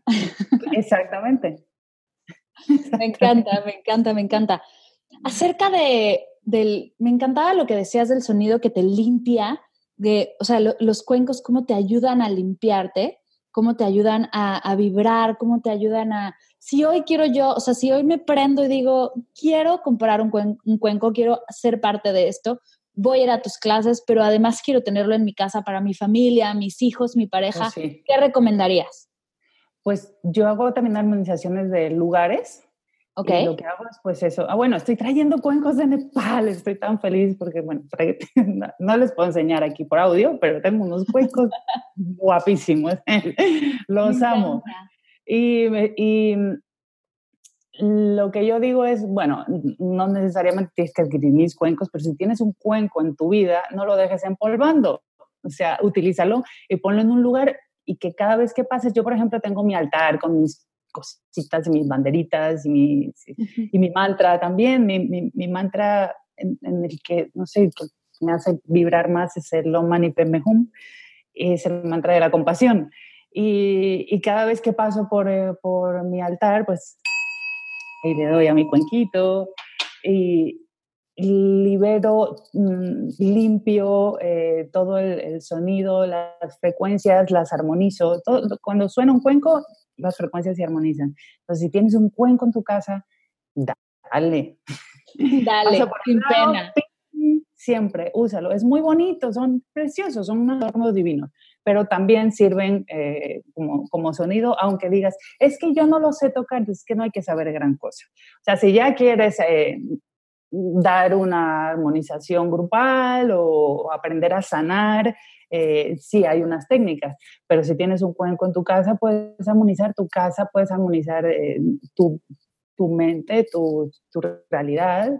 Exactamente. Me encanta, me encanta, me encanta. Acerca de, del, me encantaba lo que decías del sonido que te limpia, de, o sea, los cuencos, cómo te ayudan a limpiarte, cómo te ayudan a, vibrar, cómo te ayudan a, si hoy quiero yo, o sea, si hoy me prendo y digo, quiero comprar un, cuenco, quiero ser parte de esto, voy a ir a tus clases, pero además quiero tenerlo en mi casa para mi familia, mis hijos, mi pareja, oh, ¿qué recomendarías? Pues yo hago también armonizaciones de lugares Okay. Y lo que hago es pues eso. Ah, bueno, estoy trayendo cuencos de Nepal, estoy tan feliz porque, bueno, no les puedo enseñar aquí por audio, pero tengo unos cuencos guapísimos, los amo. Y, y, lo que yo digo es, bueno, no necesariamente tienes que adquirir mis cuencos, pero si tienes un cuenco en tu vida, no lo dejes empolvando. O sea, utilízalo y ponlo en un lugar y que cada vez que pases, yo por ejemplo tengo mi altar con mis cositas y mis banderitas y mi, y mi mantra también. Mi, mi, mantra en, el que, no sé, me hace vibrar más es el Om Mani Padme Hum, es el mantra de la compasión. Y, y cada vez que paso por, eh, por mi altar, pues ahí le doy a mi cuenquito y libero, mm, limpio eh, todo el, el, sonido, las frecuencias, las armonizo. Todo, cuando suena un cuenco, las frecuencias se armonizan. Entonces, si tienes un cuenco en tu casa, dale. Dale, sin pena. Siempre, úsalo. Es muy bonito, son preciosos, son unos adornos divinos. pero también sirven eh, como, como, sonido, aunque digas, es que yo no lo sé tocar, es que no hay que saber gran cosa. O sea, si ya quieres eh, dar una armonización grupal o aprender a sanar, eh, sí hay unas técnicas, pero si tienes un cuenco en tu casa, puedes armonizar tu casa, puedes armonizar eh, tu, tu, mente, tu, tu realidad,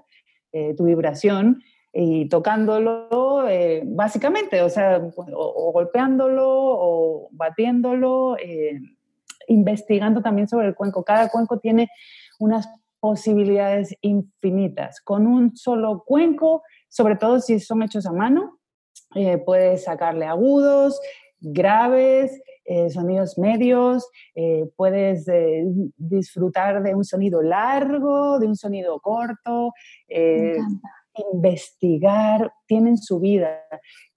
eh, tu vibración, y tocándolo básicamente, o sea, o, golpeándolo o batiéndolo, investigando también sobre el cuenco. Cada cuenco tiene unas posibilidades infinitas. Con un solo cuenco, sobre todo si son hechos a mano, eh, puedes sacarle agudos, graves, eh, sonidos medios, eh, puedes disfrutar de un sonido largo, de un sonido corto, investigar, tienen su vida.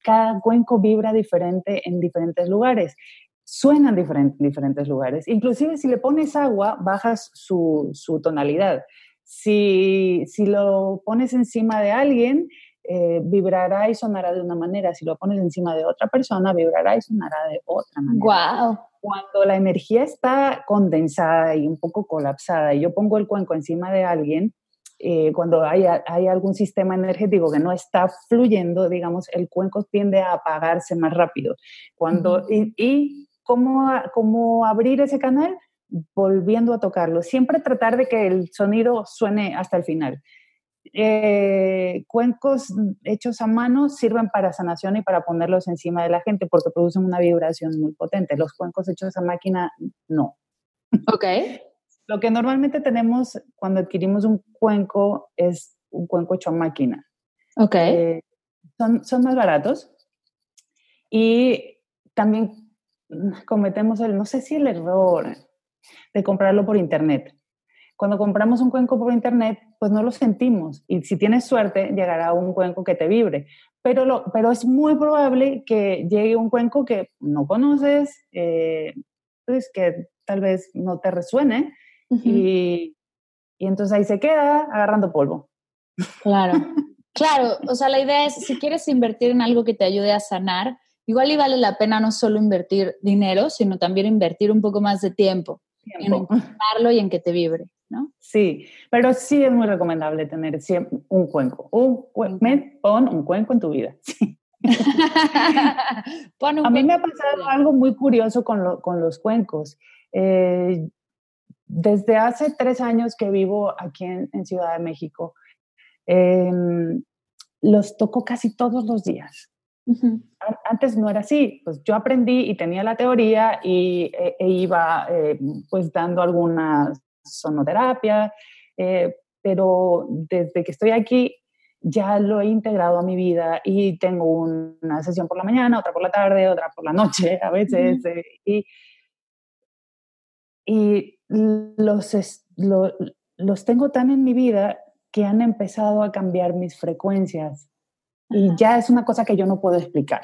Cada cuenco vibra diferente en diferentes lugares, suenan diferente en diferentes lugares. Inclusive si le pones agua, bajas su, su tonalidad. Si, si lo pones encima de alguien, eh, vibrará y sonará de una manera. Si lo pones encima de otra persona, vibrará y sonará de otra manera. Wow. Cuando la energía está condensada y un poco colapsada, y yo pongo el cuenco encima de alguien, eh, cuando hay, hay, algún sistema energético que no está fluyendo, digamos, el cuenco tiende a apagarse más rápido. Cuando, Y, y ¿cómo, ¿cómo abrir ese canal? Volviendo a tocarlo. Siempre tratar de que el sonido suene hasta el final. Eh, cuencos hechos a mano sirven para sanación y para ponerlos encima de la gente porque producen una vibración muy potente. Los cuencos hechos a máquina, no. Ok. Lo que normalmente tenemos cuando adquirimos un cuenco es un cuenco hecho a máquina. Ok. Eh, son, son más baratos y también cometemos el, no sé si el error de comprarlo por internet. Cuando compramos un cuenco por internet, pues no lo sentimos. Y si tienes suerte, llegará un cuenco que te vibre. Pero, lo, pero es muy probable que llegue un cuenco que no conoces, eh, pues que tal vez no te resuene. y, y entonces ahí se queda agarrando polvo. Claro. Claro, o sea, la idea es, si quieres invertir en algo que te ayude a sanar, igual y vale la pena no solo invertir dinero, sino también invertir un poco más de tiempo, tiempo. en y en que te vibre. ¿No? Sí, pero sí es muy recomendable tener un cuenco. Un pon un cuenco en tu vida. a mí me ha pasado algo muy curioso con, los cuencos. Eh, desde hace tres años que vivo aquí en, Ciudad de México, em, los toco casi todos los días. Antes no era así, pues yo aprendí y tenía la teoría y e, e iba eh, pues dando algunas sonoterapia, eh, pero desde que estoy aquí ya lo he integrado a mi vida y tengo una sesión por la mañana, otra por la tarde, otra por la noche a veces. Eh, y, y los, los tengo tan en mi vida que han empezado a cambiar mis frecuencias. Y ya es una cosa que yo no puedo explicar.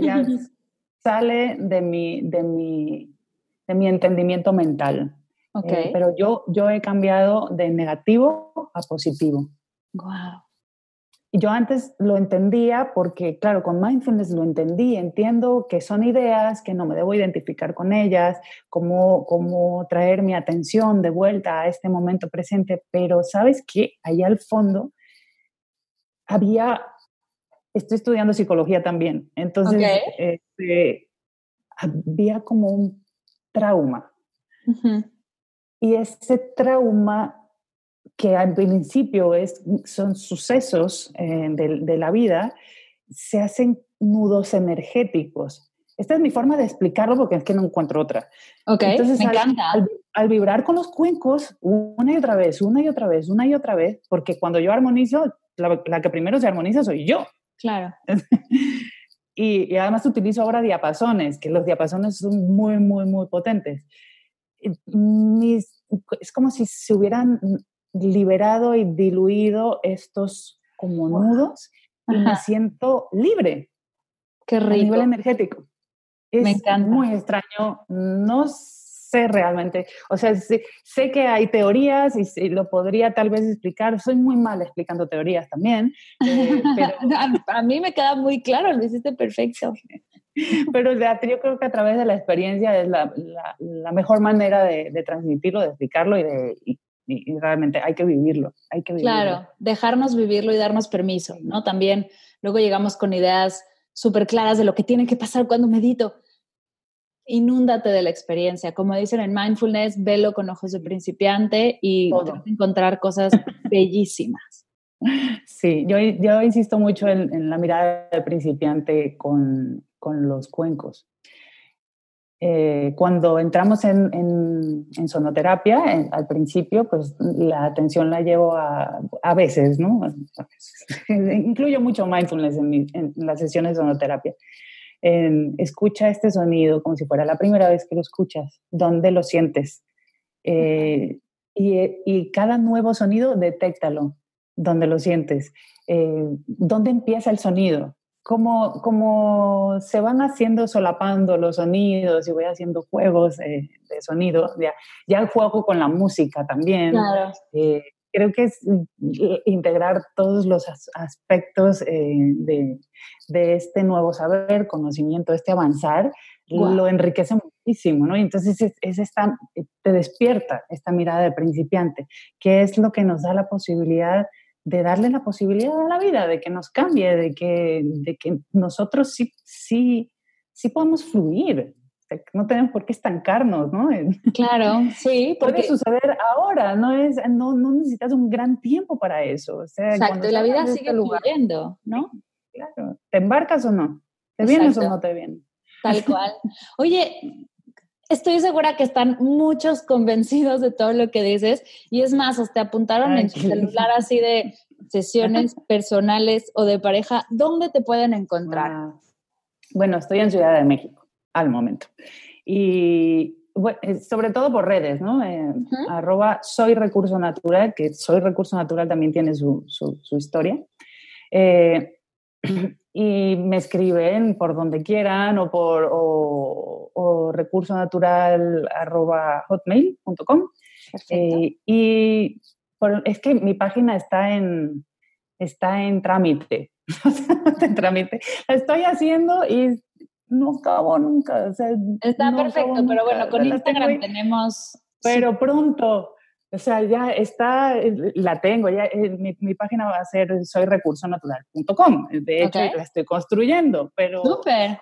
ya sale de mi, de, mi, de mi entendimiento mental. Okay. Eh, pero yo, yo he cambiado de negativo a positivo. Wow. Yo antes lo entendía porque, claro, con mindfulness lo entendí, entiendo que son ideas, que no me debo identificar con ellas, cómo, cómo traer mi atención de vuelta a este momento presente, pero sabes que allá al fondo había, estoy estudiando psicología también, entonces este, había como un trauma. Y ese trauma que al principio es, son sucesos eh, de, la vida, se hacen nudos energéticos. Esta es mi forma de explicarlo porque es que no encuentro otra. Ok, Entonces, me encanta. Al, vibrar con los cuencos una y otra vez, una y otra vez, una y otra vez, porque cuando yo armonizo, la, que primero se armoniza soy yo. Claro. y, y, además utilizo ahora diapasones, que los diapasones son muy, muy, muy potentes mis, es como si se hubieran liberado y diluido estos como nudos y me siento libre. Qué rico. A nivel energético. Es me encanta. muy extraño. No sé realmente, o sea, sé, que hay teorías y, lo podría tal vez explicar, soy muy mal explicando teorías también, eh, pero... a mí me queda muy claro, lo hiciste perfecto. Pero yo creo que a través de la experiencia es la, la, mejor manera de, de, transmitirlo, de explicarlo y, de, y, realmente hay que vivirlo, hay que vivirlo. Claro, dejarnos vivirlo y darnos permiso, ¿no? También luego llegamos con ideas súper claras de lo que tiene que pasar cuando medito. Inúndate de la experiencia. Como dicen en mindfulness, velo con ojos de principiante y encontrar cosas bellísimas. Sí, yo, yo insisto mucho en, en la mirada del principiante con, con los cuencos. Eh, cuando entramos en, en, sonoterapia, al principio, pues la atención la llevo a, a veces, ¿no? Incluyo mucho mindfulness en, en, las sesiones de sonoterapia. escucha este sonido como si fuera la primera vez que lo escuchas, ¿dónde lo sientes? Eh, y, y, cada nuevo sonido, detéctalo, ¿dónde lo sientes? Eh, ¿Dónde empieza el sonido? Como, como se van haciendo solapando los sonidos y voy haciendo juegos de sonido, ya, ya juego con la música también. Eh, creo que es integrar todos los aspectos eh, de, de, este nuevo saber, conocimiento, este avanzar, lo enriquece muchísimo, ¿no? Y entonces es, es, esta, te despierta esta mirada de principiante, que es lo que nos da la posibilidad de darle la posibilidad a la vida, de que nos cambie, de que, de que nosotros sí, sí, sí podemos fluir, no tenemos por qué estancarnos, ¿no? Claro, sí. Porque... Puede suceder ahora, no, es, no, no necesitas un gran tiempo para eso. O sea, Exacto, la vida sigue este fluyendo, ¿no? Claro, ¿te embarcas o no? ¿Te vienes o no te vienes? Tal cual. Oye, estoy segura que están muchos convencidos de todo lo que dices y es más, hasta apuntaron en tu celular así de sesiones personales o de pareja, ¿dónde te pueden encontrar? Bueno, estoy en Ciudad de México al momento y eh, sobre todo por redes, ¿no? Eh, arroba soy recurso natural, que soy recurso natural también tiene su, su, historia. Eh, y me escriben por donde quieran o por o, recurso natural hotmail.com eh, y es que mi página está en está en trámite. En trámite. La estoy haciendo y no acabo nunca está perfecto pero bueno con Instagram tenemos pero pronto o sea, ya está, la tengo, ya eh, mi, mi página va a ser soyrecursonatural.com. De hecho, la estoy construyendo, pero Súper.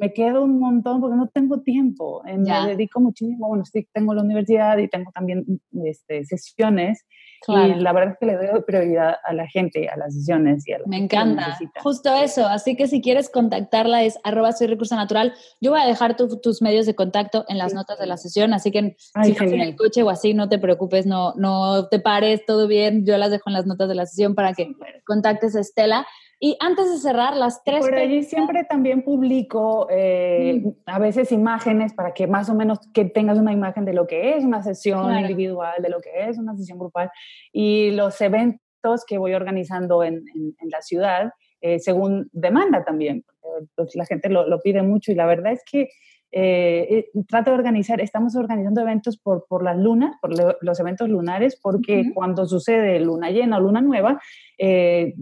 Me quedo un montón porque no tengo tiempo. Me dedico muchísimo, bueno, sí, tengo la universidad y tengo también este, sesiones y la verdad es que le doy prioridad a la gente, a las sesiones y a Me encanta. Justo eso. Así que si quieres contactarla es arroba soy recurso natural. Yo voy a dejar tus medios de contacto en las notas de la sesión, así que si estás en el coche o así, no te preocupes, no, no te pares, todo bien. Yo las dejo en las notas de la sesión para que contactes a Estela. Y antes de cerrar, las tres... Por allí siempre también publico eh, mm. a veces imágenes para que más o menos que tengas una imagen de lo que es una sesión individual, de lo que es una sesión grupal y los eventos que voy organizando en, en, la ciudad eh, según demanda también. Pues, la gente lo, lo, pide mucho y la verdad es que eh, trato de organizar, estamos organizando eventos por, por las lunas, por los eventos lunares, porque cuando sucede luna llena o luna nueva, eh,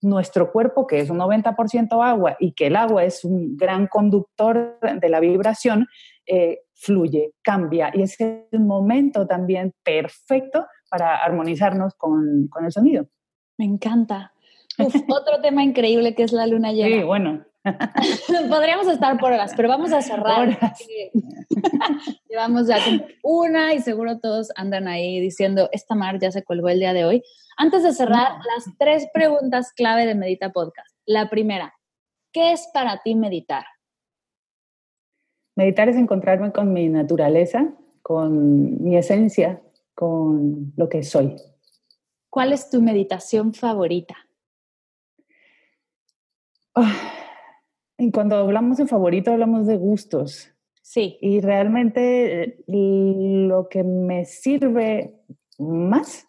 nuestro cuerpo, que es un 90% agua y que el agua es un gran conductor de la vibración, eh, fluye, cambia y es el momento también perfecto para armonizarnos con, con el sonido. Me encanta. otro tema increíble que es la luna llena. Sí, bueno. Podríamos estar por horas, pero vamos a cerrar. Llevamos ya una y seguro todos andan ahí diciendo, esta mar ya se colgó el día de hoy. Antes de cerrar, las tres preguntas clave de Medita Podcast. La primera, ¿qué es para ti meditar? Meditar es encontrarme con mi naturaleza, con mi esencia, con lo que soy. ¿Cuál es tu meditación favorita? y cuando hablamos de favorito, hablamos de gustos. Sí. Y realmente eh, lo que me sirve más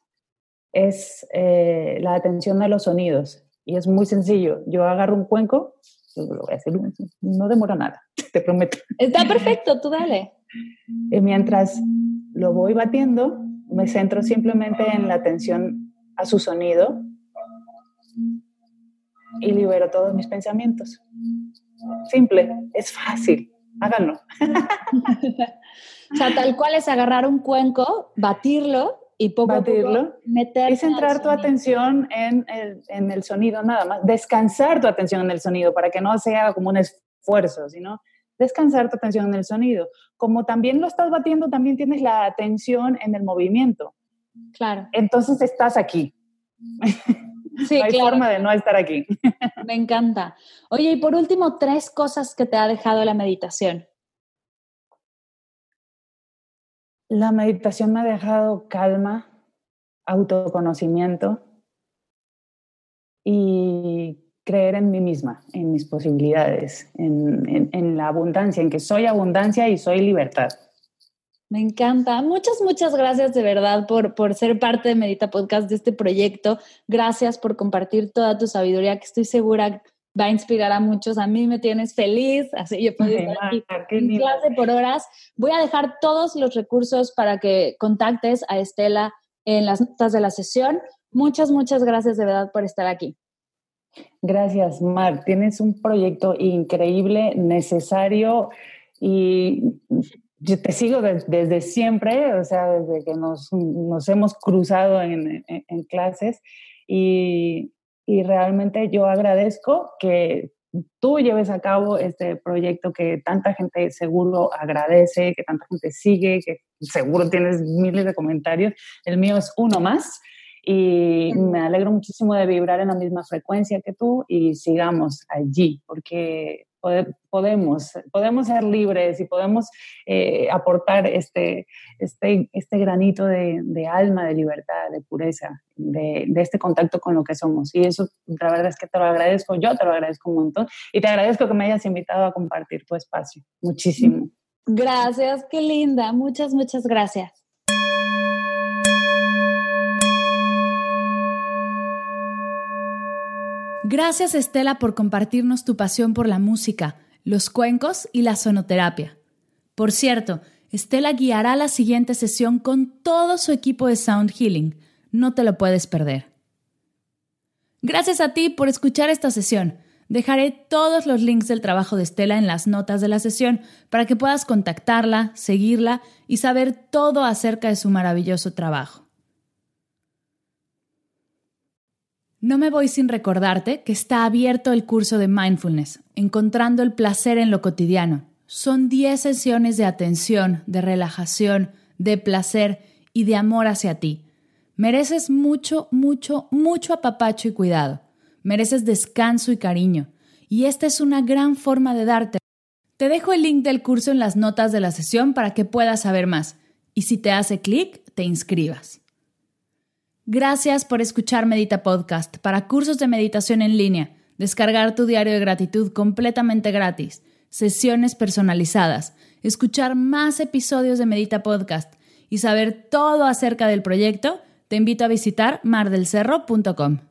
es eh, la atención a los sonidos. Y es muy sencillo. Yo agarro un cuenco, lo voy a hacer, no demora nada, te prometo. Está perfecto, tú dale. Y mientras lo voy batiendo, me centro simplemente en la atención a su sonido y libero todos mis pensamientos. Simple, es fácil, háganlo. o sea, tal cual es agarrar un cuenco, batirlo y poco batirlo, a poco meter. Y centrar tu atención en el, en el sonido nada más, descansar tu atención en el sonido para que no sea como un esfuerzo, sino descansar tu atención en el sonido. Como también lo estás batiendo, también tienes la atención en el movimiento. Claro. Entonces estás aquí. Sí, no hay forma de no estar aquí. Me encanta. Oye, y por último, tres cosas que te ha dejado la meditación. La meditación me ha dejado calma, autoconocimiento y creer en mí misma, en mis posibilidades, en, en la abundancia, en que soy abundancia y soy libertad. Me encanta. Muchas, muchas gracias de verdad por, por ser parte de Medita Podcast de este proyecto. Gracias por compartir toda tu sabiduría que estoy segura va a inspirar a muchos. A mí me tienes feliz, así yo puedo estar aquí en clase por horas. Voy a dejar todos los recursos para que contactes a Estela en las notas de la sesión. Muchas, muchas gracias de verdad por estar aquí. Gracias, Mar. Tienes un proyecto increíble, necesario y yo te sigo desde siempre, o sea, desde que nos, nos hemos cruzado en, en, clases y, y, realmente yo agradezco que tú lleves a cabo este proyecto que tanta gente seguro agradece, que tanta gente sigue, que seguro tienes miles de comentarios. El mío es uno más y me alegro muchísimo de vibrar en la misma frecuencia que tú y sigamos allí, porque podemos, podemos ser libres y podemos eh, aportar este, este, este granito de, de, alma, de libertad, de pureza, de, de, este contacto con lo que somos. Y eso, la verdad es que te lo agradezco, yo te lo agradezco un montón y te agradezco que me hayas invitado a compartir tu espacio. Muchísimo. Gracias, qué linda. Muchas, muchas gracias. Gracias Estela por compartirnos tu pasión por la música, los cuencos y la sonoterapia. Por cierto, Estela guiará la siguiente sesión con todo su equipo de Sound Healing. No te lo puedes perder. Gracias a ti por escuchar esta sesión. Dejaré todos los links del trabajo de Estela en las notas de la sesión para que puedas contactarla, seguirla y saber todo acerca de su maravilloso trabajo. No me voy sin recordarte que está abierto el curso de mindfulness, encontrando el placer en lo cotidiano. Son 10 sesiones de atención, de relajación, de placer y de amor hacia ti. Mereces mucho, mucho, mucho apapacho y cuidado. Mereces descanso y cariño. Y esta es una gran forma de darte. Te dejo el link del curso en las notas de la sesión para que puedas saber más. Y si te hace clic, te inscribas. Gracias por escuchar Medita Podcast para cursos de meditación en línea, descargar tu diario de gratitud completamente gratis, sesiones personalizadas, escuchar más episodios de Medita Podcast y saber todo acerca del proyecto, te invito a visitar mardelcerro.com.